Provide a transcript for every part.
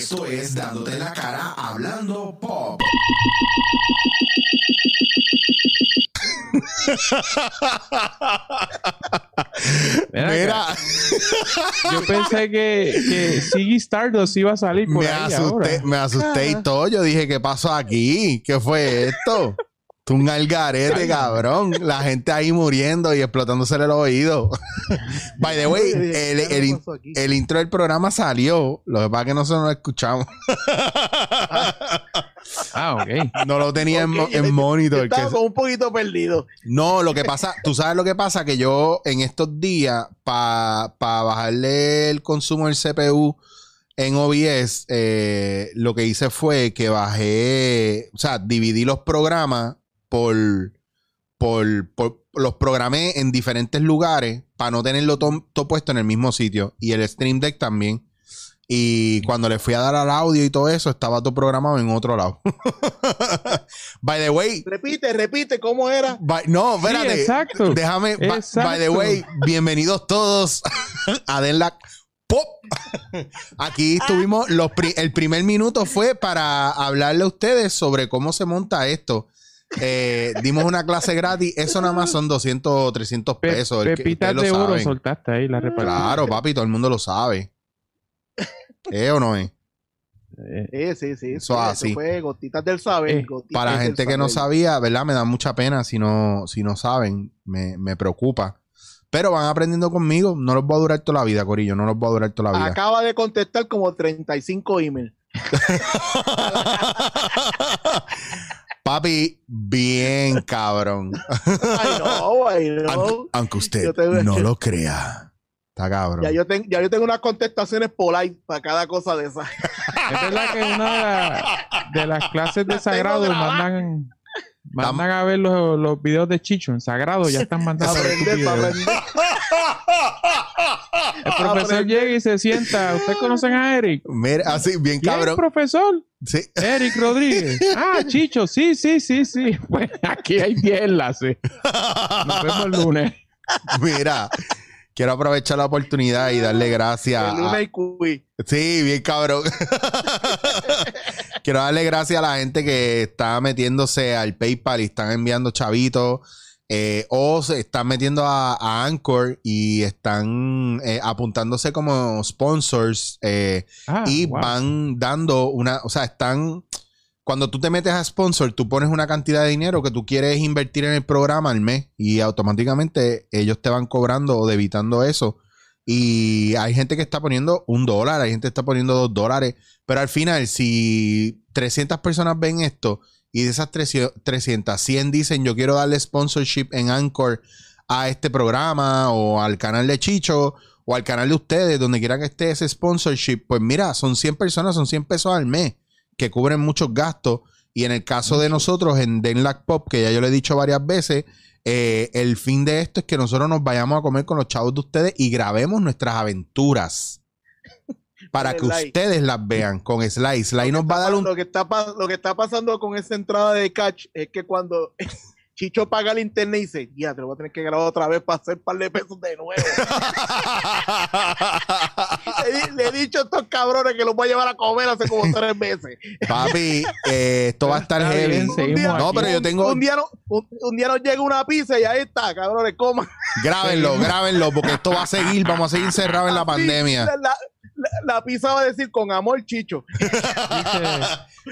Esto es Dándote en la cara hablando pop. Mira, yo pensé que, que Siggy Stardust iba a salir por me ahí asusté, ahora. me asusté y todo. Yo dije, ¿qué pasó aquí? ¿Qué fue esto? Tú un algarete, cabrón. La gente ahí muriendo y explotándose el oído. By the way, el, el in- el intro del programa salió. Lo que pasa es que nosotros no lo escuchamos. Ah, ok. No lo tenía en, monitor. Estaba que- un poquito perdido. No, lo que pasa, tú sabes lo que pasa, que yo en estos días, para bajarle el consumo del CPU en OBS, eh, lo que hice fue que bajé, o sea, dividí los programas por, por, por- los programé en diferentes lugares para no tenerlo to- todo puesto en el mismo sitio. Y el Stream Deck también. Y cuando le fui a dar al audio y todo eso, estaba todo programado en otro lado. By the way, Repite, repite, ¿cómo era? By- no, Sí, espérate. exacto. Déjame. by- Exacto. By the way, bienvenidos todos a Denla Pop. Aquí estuvimos. Los pri- el primer minuto fue para hablarle a ustedes sobre cómo se monta esto. Eh, dimos una clase gratis. Eso nada más son 200 o 300 Pe- pesos. que- pepitas de oro saben. soltaste ahí la repartiste. Claro, papi, todo el mundo lo sabe. ¿Eh o no es? Eh, Sí, sí, sí. Eso sí, así. fue gotitas del saber. Eh, gotitas Para del gente que no sabía, ¿verdad? Me da mucha pena si no, si no saben. Me, me preocupa. Pero van aprendiendo conmigo. No los voy a durar toda la vida, Corillo. No los voy a durar toda la vida. Acaba de contestar como 35 emails. Papi, bien cabrón. Ay, no, ay, no. Aunque, aunque usted no lo crea. Está cabrón. Ya yo, ten- ya yo tengo unas contestaciones polite para cada cosa de esas. Es verdad que una de, la- de las clases de Sagrado mandan, mandan a ver los, los videos de Chicho en Sagrado, ya están mandados. El profesor aprender. llega y se sienta. ¿Ustedes conocen a Eric? Mira, así, bien ¿Quién, cabrón. profesor? Sí. Eric Rodríguez. Ah, Chicho, sí, sí, sí, sí. Pues aquí hay 10 enlaces. Nos vemos el lunes. Mira, quiero aprovechar la oportunidad y darle gracias. El a- lunes y quiz. Sí, bien cabrón. Quiero darle gracias a la gente que está metiéndose al PayPal y están enviando chavitos. Eh, o se están metiendo a, a Anchor y están eh, apuntándose como sponsors. eh, Ah, y wow. van dando una, o sea, están, cuando tú te metes a sponsor, tú pones una cantidad de dinero que tú quieres invertir en el programa al mes y automáticamente ellos te van cobrando o debitando eso. Y hay gente que está poniendo un dólar, hay gente que está poniendo dos dólares, pero al final, si 300 personas ven esto y de esas 300, 100 dicen yo quiero darle sponsorship en Anchor a este programa o al canal de Chicho o al canal de ustedes, donde quiera que esté ese sponsorship, pues mira, son 100 personas, son 100 pesos al mes que cubren muchos gastos. Y en el caso de nosotros en Denlac Pop, que ya yo le he dicho varias veces, eh, el fin de esto es que nosotros nos vayamos a comer con los chavos de ustedes y grabemos nuestras aventuras. Para que ustedes las vean con Sly. Sly nos va a dar un Lo que, está, lo que está pasando con esa entrada de catch es que cuando Chicho paga el internet y dice, ya, te lo voy a tener que grabar otra vez para hacer un par de pesos de nuevo. le, he dicho a estos cabrones que los voy a llevar a comer hace como tres meses. Papi, eh, esto va a estar heavy. No, pero yo tengo. Un día, no- un, un día nos llega una pizza y ahí está, cabrones, coman. Grábenlo, grábenlo, porque esto va a seguir. Vamos a seguir encerrados en la Así, pandemia. La, la- pizza va a decir con amor, Chicho. Dice,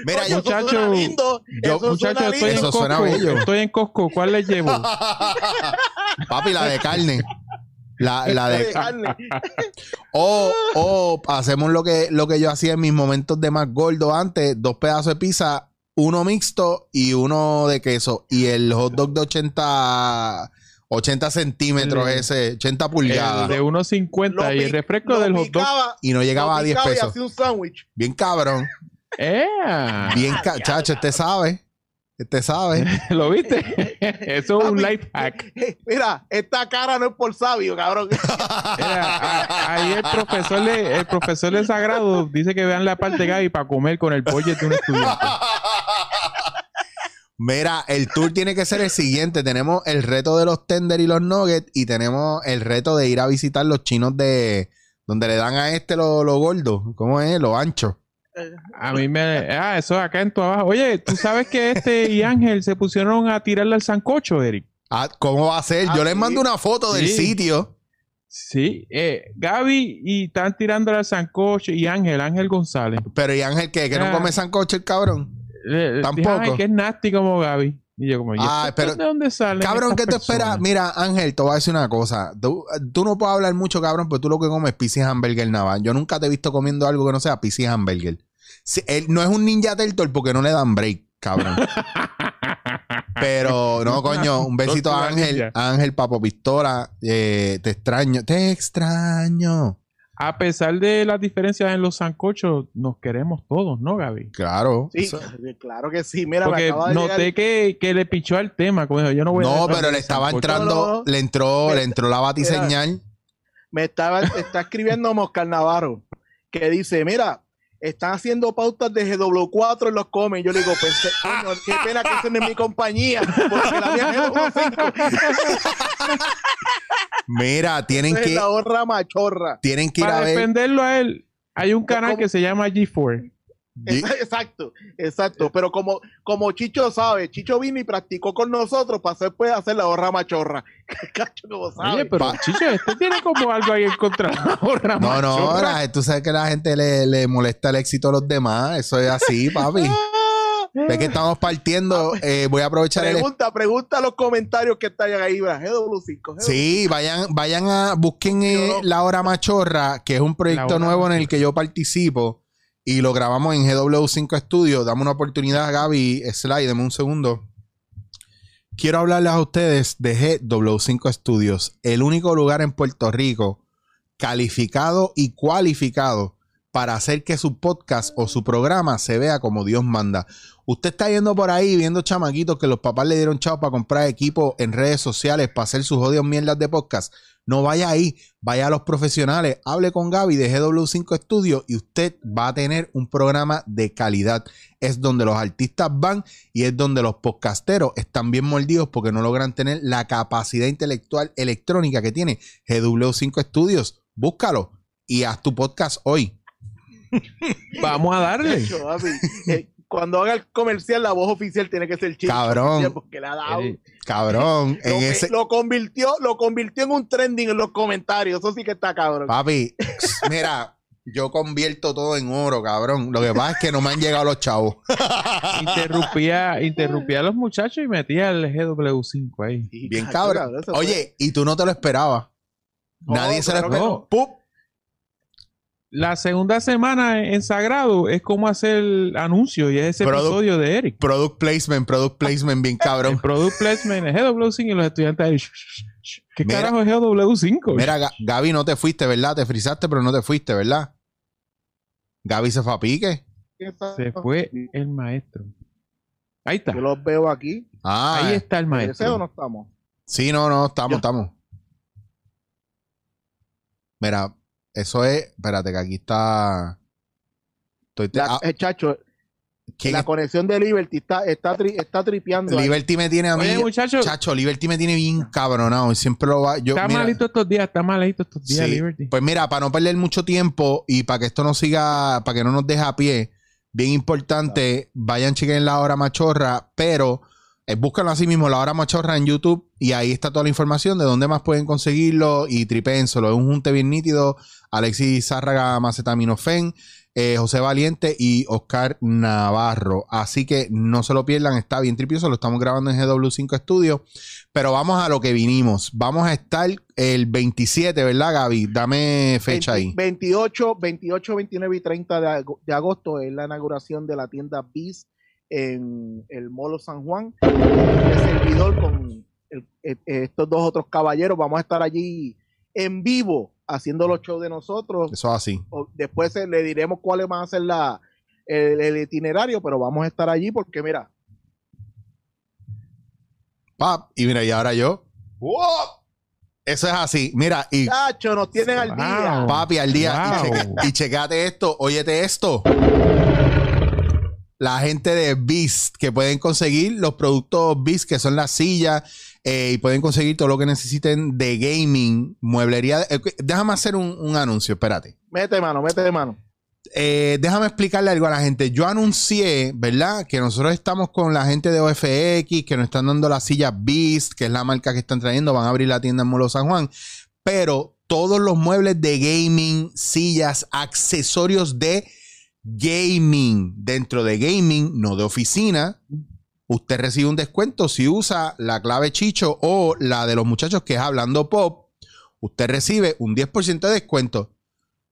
Mira, Oye, yo, eso suena Muchacho, lindo, yo- eso suena estoy en lindo. Eso suena Costco. bello. Estoy en Costco. ¿Cuál les llevo? papi, la de carne. La, la de de. carne. O, o hacemos lo que, lo que yo hacía en mis momentos de más gordo antes: dos pedazos de pizza, uno mixto y uno de queso. Y el hot dog de 80, 80 centímetros, El- ese, 80 El pulgadas. de 1.50 Lo y el refresco lo del hot dog. Y no llegaba a 10 picaba y pesos. hacía un sándwich. Bien cabrón. ¡Eh! Bien, ca- chacho, este sabe. Este sabe. ¿Lo viste? Eso es un life hack. Mira, esta cara no es por sabio, cabrón. Mira, ahí el profesor, de, el profesor de Sagrado dice que vean la parte Gaby para comer con el budget de un estudiante. Mira, el tour tiene que ser el siguiente. Tenemos el reto de los tender y los nuggets y tenemos el reto de ir a visitar los chinos de donde le dan a este lo, lo gordo. ¿Cómo es? Lo ancho. A mí me. Ah, eso es acá en tu abajo. Oye, ¿tú sabes que este y Ángel se pusieron a tirarle al sancocho, Eric? Ah, ¿Cómo va a ser? Ah, Yo les sí. mando una foto del Sí. sitio. Sí, eh, Gaby y están tirando al sancocho y Ángel, Ángel González. Pero ¿y Ángel qué? ¿Que no Ah. come sancocho el cabrón? Le Tampoco. dije, "Ay, que es nasty como Gaby. Y yo como, ¿y Ah, pero- ¿de dónde sale? Cabrón, ¿qué te espera? Mira, Ángel, te voy a decir una cosa. Tú, tú no puedes hablar mucho, cabrón, pero tú lo que comes es pizza y hamburger nada. Yo nunca te he visto comiendo algo que no sea pizza y hamburger. Si- él no es un ninja turtle porque no le dan break, cabrón. Pero, no, coño, un besito a Ángel. Ángel, Papo Pistola. eh, te extraño, te extraño. A pesar de las diferencias en los sancochos, nos queremos todos, ¿no, Gaby? Claro. Sí, eso- claro que sí. Mira, me Porque acaba de noté llegar- que, que le pichó al tema. Como dijo, yo no voy a No, pero le estaba sancocho. entrando, No, no. le entró, le entró la batiseñal. me estaba, está escribiendo Moscar Navarro, que dice, mira, están haciendo pautas de GW4 en los comes. Yo le digo, pensé, coño, qué pena que estén en mi compañía, porque la mía es GW5. Mira, tienen es que, la honra machorra. tienen que ir a Para ver. defenderlo a él, hay un canal ¿Cómo? que se llama G4. Di- Exacto, exacto. Pero como, como Chicho sabe, Chicho vino y practicó con nosotros para hacer, pues, hacer la honra machorra. Cacho, como sabe. Oye, pero Pa- Chicho, este tiene como algo ahí en contra de la gorra No, no, machorra. la- tú sabes que la gente le, le molesta el éxito a los demás. Eso es así, papi. Ah, Ves que estamos partiendo. eh, voy a aprovechar el. pregunta, pregunta los comentarios que están ahí, ¿verdad? GW5. GW5. Sí, vayan, vayan a busquen eh, La Hora Machorra, que es un proyecto nuevo en el que yo participo y lo grabamos en GW5 Studio. Dame una oportunidad, Gaby. Slide, dame un segundo. Quiero hablarles a ustedes de GW5 Studios, el único lugar en Puerto Rico calificado y cualificado para hacer que su podcast o su programa se vea como Dios manda. Usted está yendo por ahí viendo chamaquitos que los papás le dieron chavo para comprar equipo en redes sociales para hacer sus odios mierdas de podcast. No vaya ahí, vaya a los profesionales, hable con Gaby de GW5 Studio y usted va a tener un programa de calidad. Es donde los artistas van y es donde los podcasteros están bien mordidos porque no logran tener la capacidad intelectual electrónica que tiene GW5 Studios. Búscalo y haz tu podcast hoy. Vamos a darle. Eh, cuando haga el comercial, la voz oficial tiene que ser Chicho. Cabrón. Porque le ha dado. Eh, Cabrón, Lo, en que- ese... lo convirtió, lo convirtió en un trending en los comentarios. Eso sí que está cabrón. Papi, mira, yo convierto todo en oro, cabrón. Lo que pasa es que no me han llegado los chavos. interrumpía, interrumpía a los muchachos y metía el GW5 ahí. Bien cabrón. Oye, y tú no te lo esperabas. No, Nadie se lo esperó. no. La segunda semana en Sagrado es como hacer anuncio y es ese episodio de Eric. Product placement, product placement, bien El cabrón. product placement es GW5 y los estudiantes ahí. ¿Qué Mira. carajo es GW5? Mira, Ga- Gaby, no te fuiste, ¿verdad? Te frizaste, pero no te fuiste, ¿verdad? Gaby se fue a pique. Se fue el maestro. Ahí está. Yo los veo aquí. Ah, Ahí está el ¿Ese o maestro. no estamos? sí, no, no, estamos, estamos. Mira, eso es. Espérate, que aquí está. Estoy te- La, ah, eh, chacho, ¿quién la es? conexión de Liberty está, está, tri- está tripeando. ahí. Liberty me tiene a mí. Oye, muchachos, Chacho, Liberty me tiene bien cabronado. y Siempre lo va. Yo, está mira, malito estos días, está malito estos días, Sí. Liberty. Pues mira, para no perder mucho tiempo y para que esto no siga, para que no nos deje a pie, bien importante, vayan chequen la hora machorra, pero eh, búscanlo así mismo, la hora machorra en YouTube y ahí está toda la información de dónde más pueden conseguirlo y tripénselo. Es un junte bien nítido. Alexis Zárraga Macetaminofen, eh, José Valiente y Oscar Navarro. Así que no se lo pierdan, está bien tripioso, lo estamos grabando en GW5 Studio. Pero vamos a lo que vinimos. Vamos a estar el 27, ¿verdad, Gaby? Dame fecha 20 ahí. 28, 28, 29 y 30 de, de agosto es la inauguración de la tienda Bis en el Molo San Juan. El servidor con el- eh, estos dos otros caballeros vamos a estar allí en vivo haciendo los shows de nosotros. Eso así. O- Después le diremos cuáles van a ser la, el, el itinerario, pero vamos a estar allí porque mira, Pap, y mira, y ahora yo. ¡Wow! Eso es así. Mira, y Chacho, nos tienen al Wow. día. papi al día. Y, cheque- y checate esto, óyete esto. La gente de Beast que pueden conseguir los productos Beast que son las sillas eh, y pueden conseguir todo lo que necesiten de gaming, mueblería. eh, déjame hacer un, un anuncio, espérate. Mete mano, mete mano. eh, déjame explicarle algo a la gente. Yo anuncié, ¿verdad? Que nosotros estamos con la gente de OFX, que nos están dando la silla Beast, que es la marca que están trayendo. Van a abrir la tienda en Molo San Juan. Pero todos los muebles de gaming, sillas, accesorios de gaming, dentro de gaming, no de oficina, usted recibe un descuento si usa la clave Chicho o la de los muchachos que es Hablando Pop. Usted recibe un 10% de descuento.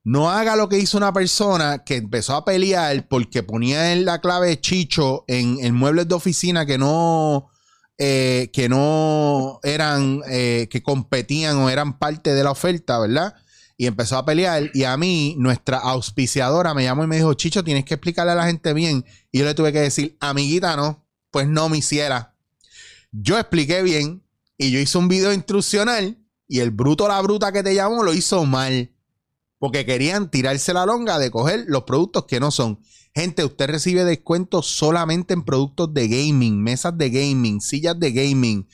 No haga lo que hizo una persona que empezó a pelear porque ponía en la clave Chicho en, muebles de oficina que no, eh, que no eran, eh, que competían o eran parte de la oferta, ¿verdad? Y empezó a pelear. Y a mí, nuestra auspiciadora me llamó y me dijo, Chicho, tienes que explicarle a la gente bien. Y yo le tuve que decir, amiguita, no, pues no me hiciera. Yo expliqué bien y yo hice un video instruccional y el bruto la bruta que te llamó lo hizo mal. Porque querían tirarse la longa de coger los productos que no son. Gente, usted recibe descuentos solamente en productos de gaming, mesas de gaming, sillas de gaming,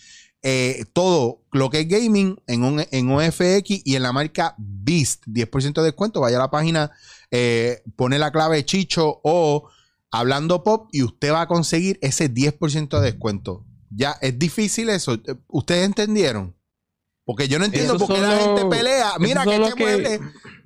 eh, todo lo que es gaming en, un- en OFX y en la marca Beast. 10% de descuento. Vaya a la página, eh, pone la clave Chicho o Hablando Pop y usted va a conseguir ese 10% de descuento. Ya es difícil eso. ¿Ustedes entendieron? Porque yo no entiendo por qué la gente pelea. Mira que este que- mueble.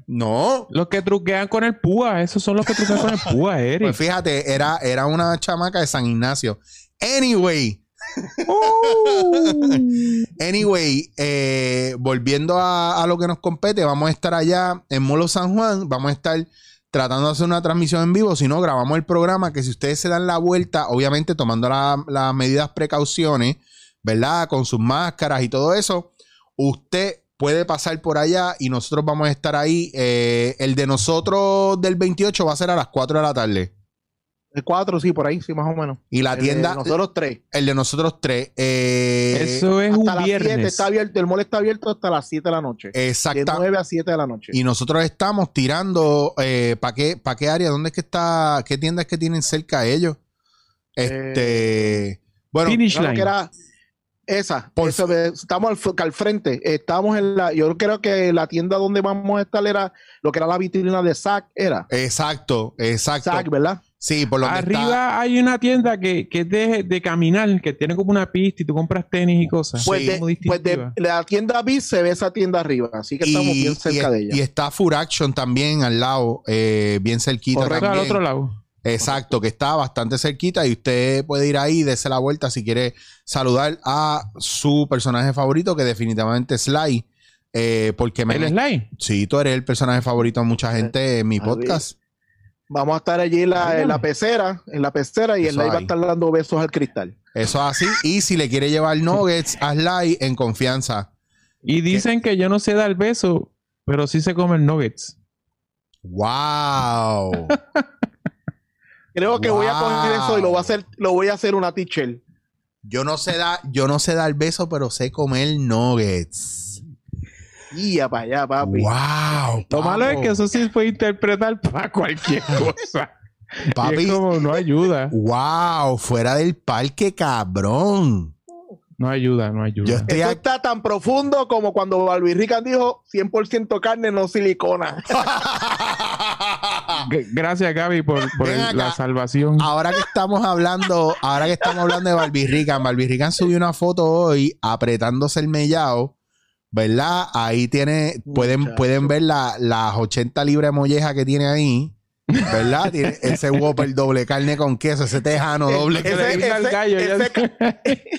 No. Los que truquean con el púa, esos son los que truquean con el púa, Eric. Pues fíjate, era, era una chamaca de San Ignacio. Anyway, anyway, eh, volviendo a, a lo que nos compete, vamos a estar allá en Molo San Juan, vamos a estar tratando de hacer una transmisión en vivo, si no, grabamos el programa, que si ustedes se dan la vuelta, obviamente tomando la- las medidas precauciones, ¿verdad? Con sus máscaras y todo eso, usted puede pasar por allá y nosotros vamos a estar ahí. Eh, el de nosotros del 28 va a ser a las 4 de la tarde. El 4, sí, por ahí, sí, más o menos. Y la El de tienda, nosotros tres. el de nosotros tres. eh, Eso es Hasta un las 7 viernes. está abierto, el mall está abierto hasta las 7 de la noche. De exacta. 9 a 7 de la noche. Y nosotros estamos tirando. ¿Para qué, pa' qué área? ¿Dónde es que está? ¿Qué tiendas que tienen cerca de ellos? Este. bueno, Finish Creo line. que era esa. Por- Eso de- estamos al, frente. Estamos en la. Yo creo que la tienda donde vamos a estar era lo que era la vitrina de SAC. Era exacto, exacto. SAC, ¿verdad? Sí, por donde Arriba está. hay una tienda que, que es de, de caminar, que tiene como una pista y tú compras tenis y cosas. Pues, Sí. de, pues de la tienda B se ve esa tienda arriba. Así que estamos bien cerca y, de ella. y está Full Action también al lado, eh, bien cerquita Correcto, Eso al también. otro lado. Exacto, que está bastante cerquita y usted puede ir ahí y darse la vuelta si quiere saludar a su personaje favorito, que definitivamente es Sly. eh, porque me. El slide. Sí, tú eres el personaje favorito de mucha gente en mi podcast. Vamos a estar allí en la, en la pecera, en la pecera, y Eso el live va a estar dando besos al cristal. Eso es así. Y si le quiere llevar nuggets a Sly en confianza. Y dicen que yo no sé dar beso, pero sí se comen nuggets. ¡Wow! Creo que voy a coger eso y lo voy a hacer, lo voy a hacer una teacher. Yo no sé dar, yo no sé dar beso, pero sé comer nuggets. Y para allá, papi. ¡Wow! Lo malo es que eso sí puede interpretar para cualquier cosa. Y Papi, es como no ayuda. ¡Wow! Fuera del parque, cabrón. No ayuda, no ayuda. Yo estoy aquí. está tan profundo como cuando Barbie Rican dijo 100% carne, no silicona. Gracias, Gaby, por, el- la salvación. Ahora que estamos hablando, ahora que estamos hablando de Barbie Rican, Barbie Rican subió una foto hoy apretándose el mellao, ¿verdad? Ahí tiene, pueden, Muchacho. pueden ver la- las 80 libras de molleja que tiene ahí, ¿verdad? Tiene ese Whopper doble carne con queso, ese tejano doble. que al gallo, ese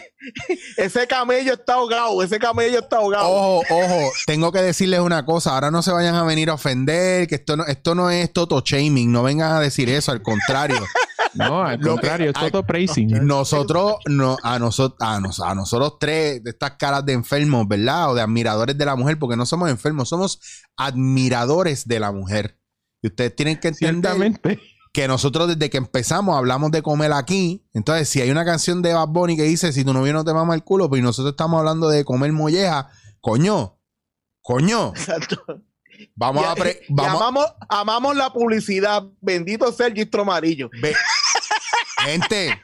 ese camello está ahogado, ese camello está ahogado. Ojo, ojo, tengo que decirles una cosa, ahora no se vayan a venir a ofender, que esto no, esto no es toto shaming, no vengan a decir eso, al contrario. No, al Lo que- contrario, es todo praising. Nosotros, no, a, nosotros, a, nos- a nosotros tres, de estas caras de enfermos, ¿verdad? O de admiradores de la mujer, porque no somos enfermos, somos admiradores de la mujer. Y ustedes tienen que entender que nosotros desde que empezamos hablamos de comer aquí. Entonces, si hay una canción de Bad Bunny que dice, si tu novio no te mama el culo, pues nosotros estamos hablando de comer molleja, coño, coño, Exacto. vamos Y- a... pre- y vamos, amamos, amamos la publicidad. Bendito sea el gistro amarillo. Gente,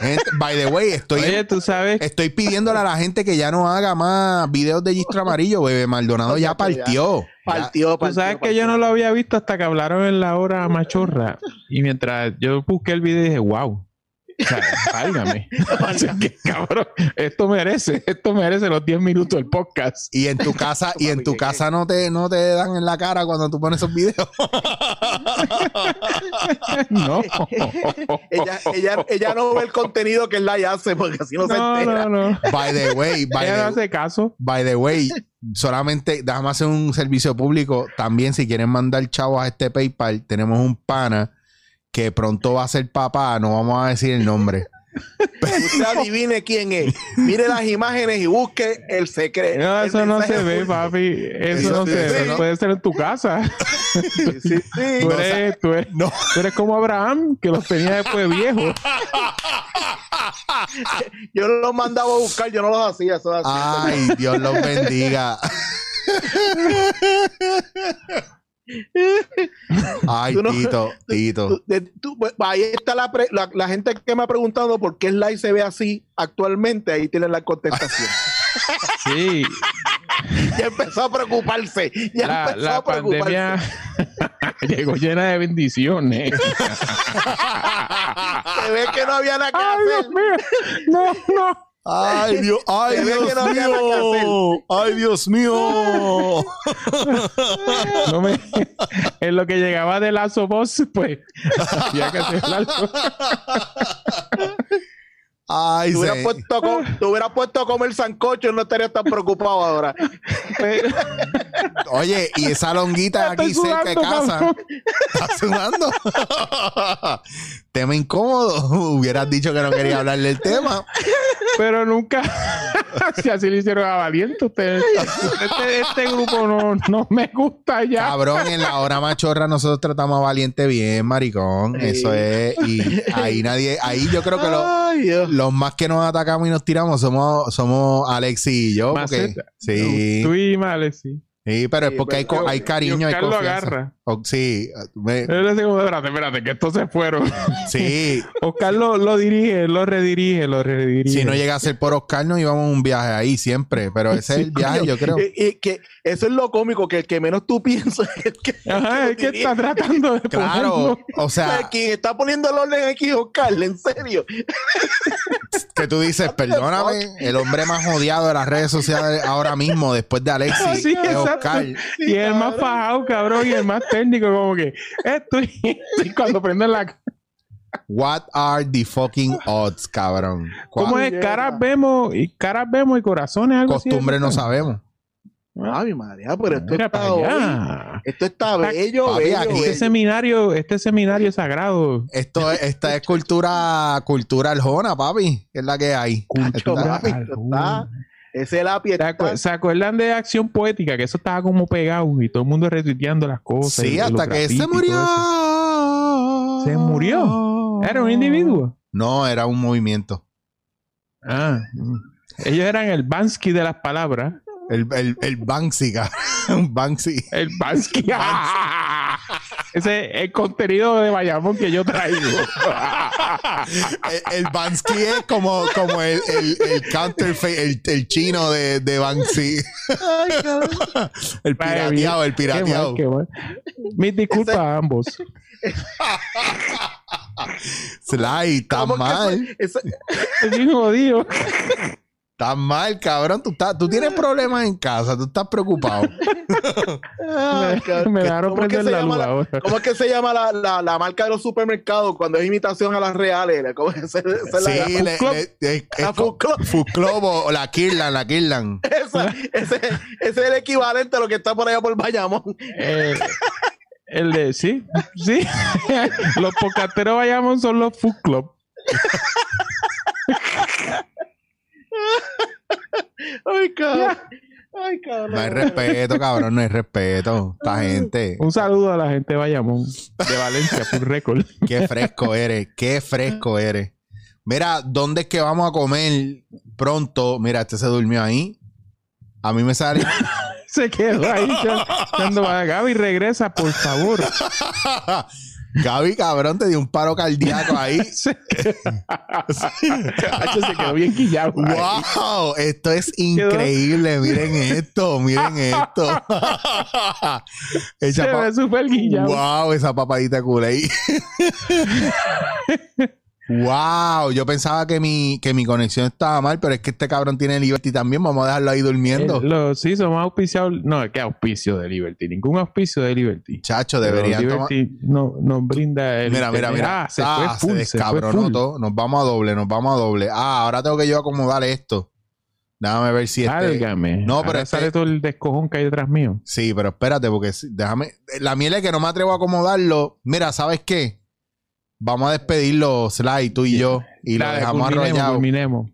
Gente, by the way, estoy, Oye, tú sabes. estoy pidiéndole a la gente que ya no haga más videos de Gistro Amarillo. Bebé Maldonado ya partió. Ya- Partió, Tú partió, sabes que partió. yo no lo había visto hasta que hablaron en la hora machorra. Y mientras yo busqué el video dije, wow. O sea, válgame. O sea, que, cabrón, esto merece, esto merece los 10 minutos del podcast. Y en tu casa, y en tu casa no te, no te dan en la cara cuando tú pones esos videos. No. ella, ella, ella no ve el contenido que él la hace porque así no, se entera. no, no. By the way, by Ella the, hace caso. by the way, solamente déjame hacer un servicio público. También, si quieren mandar chavos a este PayPal, tenemos un pana que pronto va a ser papá. No vamos a decir el nombre. Usted adivine quién es. Mire las imágenes y busque el secreto. No, eso no se ve, papi. Eso Eso- no se ve. no. Puede ser en tu casa. Sí, sí, sí. Tú eres, tú eres- No. tú eres como Abraham, que los tenía después viejos. Yo los mandaba a buscar, yo no los hacía. Eso. Ay, Dios los bendiga. Ay, no- Tito, Tito. Tú- de- tú- pues, ahí está la, pre- la, la gente que me ha preguntado por qué el live se ve así actualmente. Ahí tienen la contestación. Sí, ya empezó a preocuparse. Ya la, empezó la a preocuparse. pandemia llegó llena de bendiciones. Se ve que no había nada que ¡Ay, Dios mío! No, no. Ay, Dios, ay, Dios que no había nada que mío. Ay, Dios mío. no me, en lo que llegaba de Lazo Boss, pues había que hacer. Ay, Te hubieras se- puesto, te hubieras puesto a comer sancocho y no estarías tan preocupado ahora. Pero- Oye, y esa longuita aquí cerca de casa. ¿Estás sudando? Tema incómodo. Hubieras dicho que no quería hablar del tema. Pero nunca, si así le hicieron a Valiente, ustedes, este, este grupo no, no me gusta ya. Cabrón, en la hora machorra nosotros tratamos a Valiente bien, maricón. Sí. Eso es. Y ahí nadie, ahí yo creo que lo- Ay, Dios. los más que nos atacamos y nos tiramos somos, somos Alexi y yo. Porque, sí, Tú y Male, sí. sí, pero es porque hay, hay cariño, hay Oscar lo confianza. agarra. O- sí, me- espérate, espérate, que estos se fueron. sí. Oscar lo, lo dirige, lo redirige, lo redirige. Si no llega a ser por Oscar, nos íbamos a un viaje ahí siempre. Pero ese es el viaje, yo creo. Y, y que eso es lo cómico, que el que menos tú piensas es el que, Ajá, es que está tratando de Claro, ponerlo. o sea, quien está poniendo el orden aquí es Oscar, en serio. que tú dices, perdóname, el hombre más odiado de las redes sociales ahora mismo, después de Alexis, Sí, es exacto. Y el más fajado, cabrón, y el más técnico, como que esto y, y cuando prenden la What are the fucking odds, cabrón? ¿Cómo ¿Cuál es? Caras vemos y caras vemos y corazones algo así. costumbre no sabemos? Ay, María, pero esto Mira está allá. Esto está bello, Papi, bello, aquí Este bello. seminario, este seminario sagrado. Esto es, esta es cultura, cultura aljona, papi. que Es la que hay. Cacho, Está- papi, esto está- Ese lápiz ¿Se, está... acu- se acuerdan de Acción Poética? Que eso estaba como pegado y todo el mundo retuiteando las cosas. Sí, hasta que se murió. ¿Se murió? ¿Era un individuo? No, era un movimiento. Ah. Ellos eran el Bansky de las palabras. El, el, el Banksy. Un Banksy. El Bansky. Ese es el contenido de Bayamón que yo traigo. El, el Banksy es como, como el, el, el counterfeit, el, el chino de, de Banksy. Ay. El pirateado, el Qué mal, pirateado. qué mal. Mis disculpas a ambos. Sly, tan ¿Cómo que mal. ese- Estoy bien jodido. Tan mal, cabrón. Tú, estás, tú tienes problemas en casa. Tú estás preocupado. Ay. Me dejaron ¿Cómo es que prender la luz la- ahora. ¿Cómo es que se llama la, la, la marca de los supermercados cuando es imitación a las reales? ¿Cómo es esa, esa es la- Sí, le, Club. le- es- La la Kirlan, la Kirlan. esa- ese, ese es el equivalente a lo que está por allá por Bayamón. Eh, el de, sí, sí. los pocateros Bayamón son los Food Club. Ay, cabrón. Ay, cabrón. No hay respeto, cabrón. No hay respeto. Esta gente. Un saludo a la gente de Bayamón, de Valencia, Full Record. Qué fresco eres. Qué fresco eres. Mira, ¿dónde es que vamos a comer pronto? Mira, este se durmió ahí. A mí me sale. Se quedó ahí echando para Gaby, regresa, por favor. Gaby, cabrón, te dio un paro cardíaco ahí. se quedó bien quillado. ¡Wow! Esto es increíble. Miren esto, miren esto. Se ve súper guillado. Wow, esa papadita cool ahí. wow, yo pensaba que mi, que mi conexión estaba mal, pero es que este cabrón tiene Liberty también. Vamos a dejarlo ahí durmiendo. Eh, lo- sí, somos auspiciados. No, que auspicio de Liberty. Ningún auspicio de Liberty. Chacho, tomar. Liberty no, nos brinda el. Mira, mira, mira. Ah, se Ah, fue full. se Se, fue descabronó todo. Nos vamos a doble, nos vamos a doble. Ah, ahora tengo que yo acomodar esto. Déjame ver si este. Válgame. No, pero este- sale todo el descojón que hay detrás mío. Sí, pero espérate, porque déjame. La miel es que no me atrevo a acomodarlo. Mira, ¿sabes qué? Vamos a despedirlo, Sly, tú y yo. Y lo Dale, dejamos culminemos, arrollado.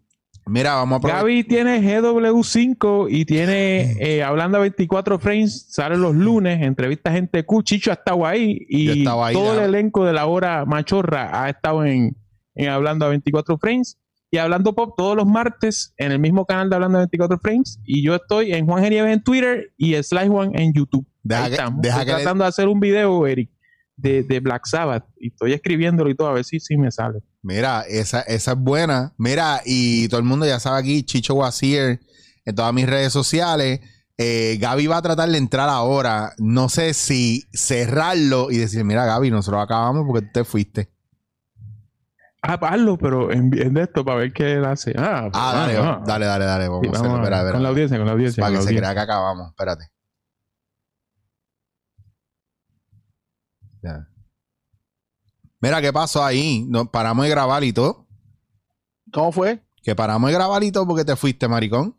Mira, vamos a probar. Gaby tiene GW5 y tiene eh, hablando a 24 frames, sale los lunes, entrevista a gente cool. Chicho ha estado ahí y estaba ahí, todo ya. el elenco de la hora machorra ha estado en, en Hablando a 24 frames y Hablando Pop todos los martes en el mismo canal de Hablando a 24 frames. Y yo estoy en Juan Genieves en Twitter y Sly Juan en YouTube. Deja Ahí que- estamos. deja Estoy que le- tratando de hacer un video, Eric, de, de Black Sabbath y estoy escribiéndolo y todo a ver si, si me sale. Mira, esa, esa es buena. Mira, y todo el mundo ya sabe aquí, Chicho Wasier, en todas mis redes sociales. Eh, Gaby va a tratar de entrar ahora. No sé si cerrarlo y decir, mira, Gaby, nosotros acabamos porque tú te fuiste. Ah, hazlo, pero en, en esto para ver qué él hace. Ah, Ah, dale, ah, dale, dale, dale. Vamos Sí, a hacerlo. Espera, espera. con la audiencia, con la audiencia. Para que la se audiencia. crea que acabamos. Espérate. Ya. Mira, ¿qué pasó ahí? Nos paramos de grabar y todo. ¿Cómo fue? Que paramos de grabar y todo porque te fuiste, maricón.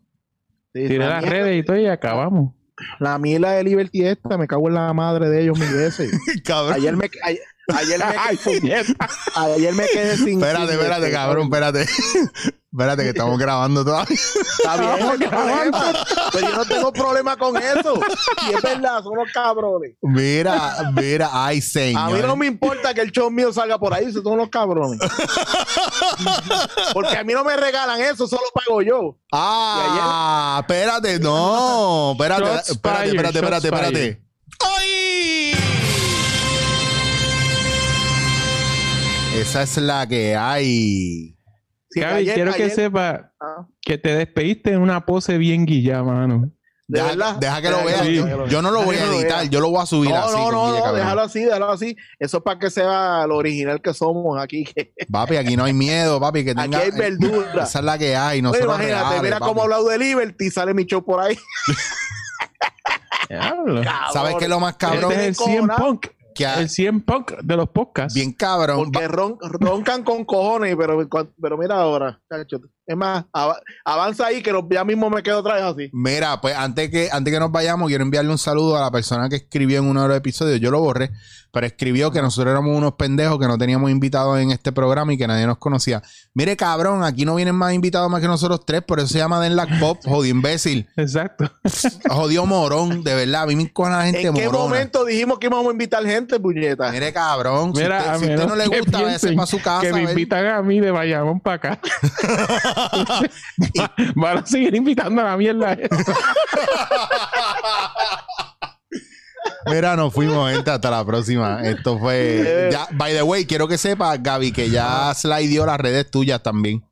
Sí, Tiré la las redes y todo y acabamos. La mila de Liberty esta, me cago en la madre de ellos mil veces. Cabrón. Ayer me, ayer, ayer me, ayer me quedé sin. Espérate, sin, espérate, este, cabrón, espérate. espérate, que estamos grabando todavía. Está bien. Pero yo no tengo problema con eso. Y es verdad, son los cabrones. Mira, mira, ay, señor. A mí no me importa que el show mío salga por ahí, son los cabrones. Porque a mí no me regalan eso, solo pago yo. Ah, espérate, no. Espérate, Shots espérate, espérate, espérate, espérate. ¡Ay! Esa es la que hay. Gaby, ayer- quiero que ayer- sepa Ah, que te despediste en una pose bien guillada, mano. de Deja, verdad. deja que lo Deja vea. sí. Yo, yo no lo voy a editar, yo lo voy a subir No, así. no, no, no, déjalo así, déjalo así. Eso es para que sea lo original que somos aquí. Papi, aquí no hay miedo, papi. Que aquí tenga, hay verdura. Esa es la que hay. No Oye, imagínate, mira papi. cómo ha hablado de Liberty, sale mi show por ahí. ¿Sabes qué es lo más cabrón? Este es el 100 cojonado. Punk. Que ha- El 100 Punk de los podcasts. bien cabrón. Porque ron- roncan con cojones, pero, pero mira ahora, cacho. Es más, av- avanza ahí que ya mismo me quedo otra vez así. Mira, pues antes que, antes que nos vayamos, quiero enviarle un saludo a la persona que escribió en uno de los episodios. Yo lo borré, pero escribió que nosotros éramos unos pendejos que no teníamos invitados en este programa y que nadie nos conocía. Mire, cabrón, aquí no vienen más invitados más que nosotros tres, por eso se llama Den Lack Pop, jodido imbécil, Exacto. jodido morón, de verdad. A mí me encojona la gente ¿En qué morona. momento dijimos que íbamos a invitar gente, puñeta? Mire, cabrón, si usted, a si usted no le gusta, váyase para su casa. Que me a invitan a mí de Bayamón para acá. Van a seguir invitando a la mierda. Mira, nos fuimos, gente. Hasta la próxima. Esto fue. Ya, by the way, quiero que sepas, Gaby, que ya Sly dio las redes tuyas también.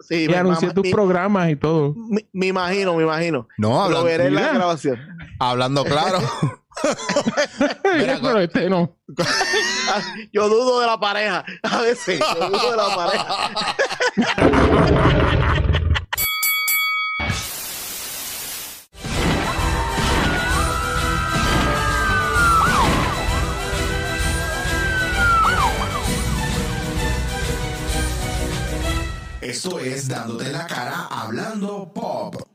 Sí, Y me, anuncié tus programas y todo. me- me imagino, me imagino. No, Lo hablando, veré en la grabación. hablando claro. Mira, Pero este no. Yo dudo de la pareja. A veces, yo dudo de la pareja. Esto es Dándote la cara hablando pop.